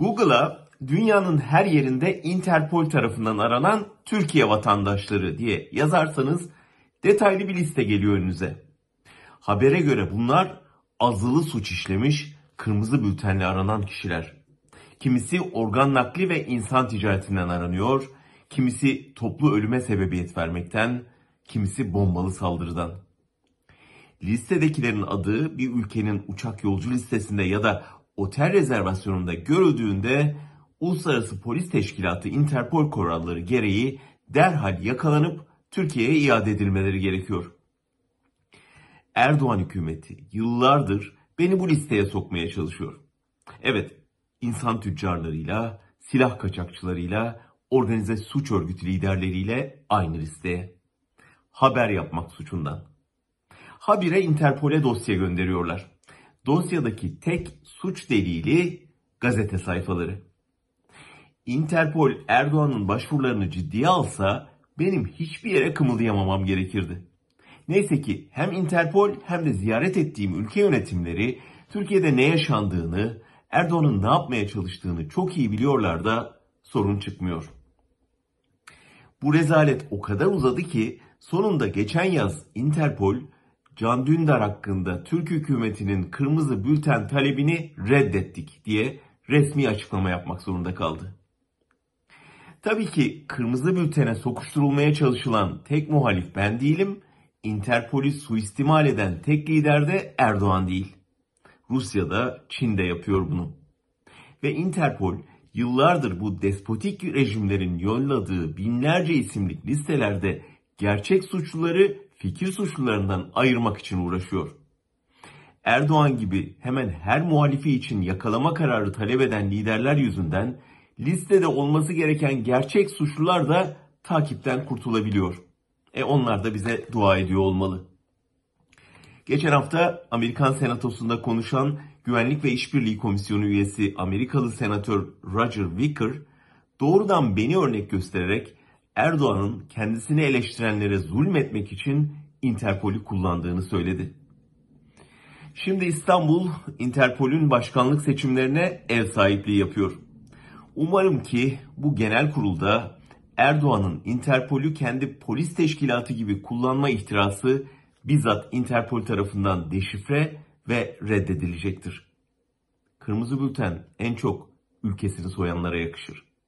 Google'a dünyanın her yerinde Interpol tarafından aranan Türkiye vatandaşları diye yazarsanız detaylı bir liste geliyor önünüze. Habere göre bunlar azılı suç işlemiş, kırmızı bültenle aranan kişiler. Kimisi organ nakli ve insan ticaretinden aranıyor, kimisi toplu ölüme sebebiyet vermekten, kimisi bombalı saldırıdan. Listedekilerin adı bir ülkenin uçak yolcu listesinde ya da otel rezervasyonunda görüldüğünde Uluslararası Polis Teşkilatı Interpol kuralları gereği derhal yakalanıp Türkiye'ye iade edilmeleri gerekiyor. Erdoğan hükümeti yıllardır beni bu listeye sokmaya çalışıyor. Evet, insan tüccarlarıyla, silah kaçakçılarıyla, organize suç örgütü liderleriyle aynı listeye. Haber yapmak suçundan. Habire Interpol'e dosya gönderiyorlar. Dosyadaki tek suç delili gazete sayfaları. Interpol Erdoğan'ın başvurularını ciddiye alsa benim hiçbir yere kımıldayamamam gerekirdi. Neyse ki hem Interpol hem de ziyaret ettiğim ülke yönetimleri Türkiye'de ne yaşandığını, Erdoğan'ın ne yapmaya çalıştığını çok iyi biliyorlar da sorun çıkmıyor. Bu rezalet o kadar uzadı ki sonunda geçen yaz Interpol Can Dündar hakkında Türk hükümetinin kırmızı bülten talebini reddettik diye resmi açıklama yapmak zorunda kaldı. Tabii ki kırmızı bültene sokuşturulmaya çalışılan tek muhalif ben değilim. Interpol'ü suistimal eden tek lider de Erdoğan değil. Rusya da Çin de yapıyor bunu. Ve Interpol yıllardır bu despotik rejimlerin yolladığı binlerce isimlik listelerde gerçek suçluları fikir suçlularından ayırmak için uğraşıyor. Erdoğan gibi hemen her muhalifi için yakalama kararı talep eden liderler yüzünden listede olması gereken gerçek suçlular da takipten kurtulabiliyor. E onlar da bize dua ediyor olmalı. Geçen hafta Amerikan Senatosu'nda konuşan Güvenlik ve İşbirliği Komisyonu üyesi Amerikalı Senatör Roger Wicker doğrudan beni örnek göstererek Erdoğan'ın kendisini eleştirenlere zulmetmek için Interpol'ü kullandığını söyledi. Şimdi İstanbul Interpol'ün başkanlık seçimlerine ev sahipliği yapıyor. Umarım ki bu genel kurulda Erdoğan'ın Interpol'ü kendi polis teşkilatı gibi kullanma ihtirası bizzat Interpol tarafından deşifre ve reddedilecektir. Kırmızı bülten en çok ülkesini soyanlara yakışır.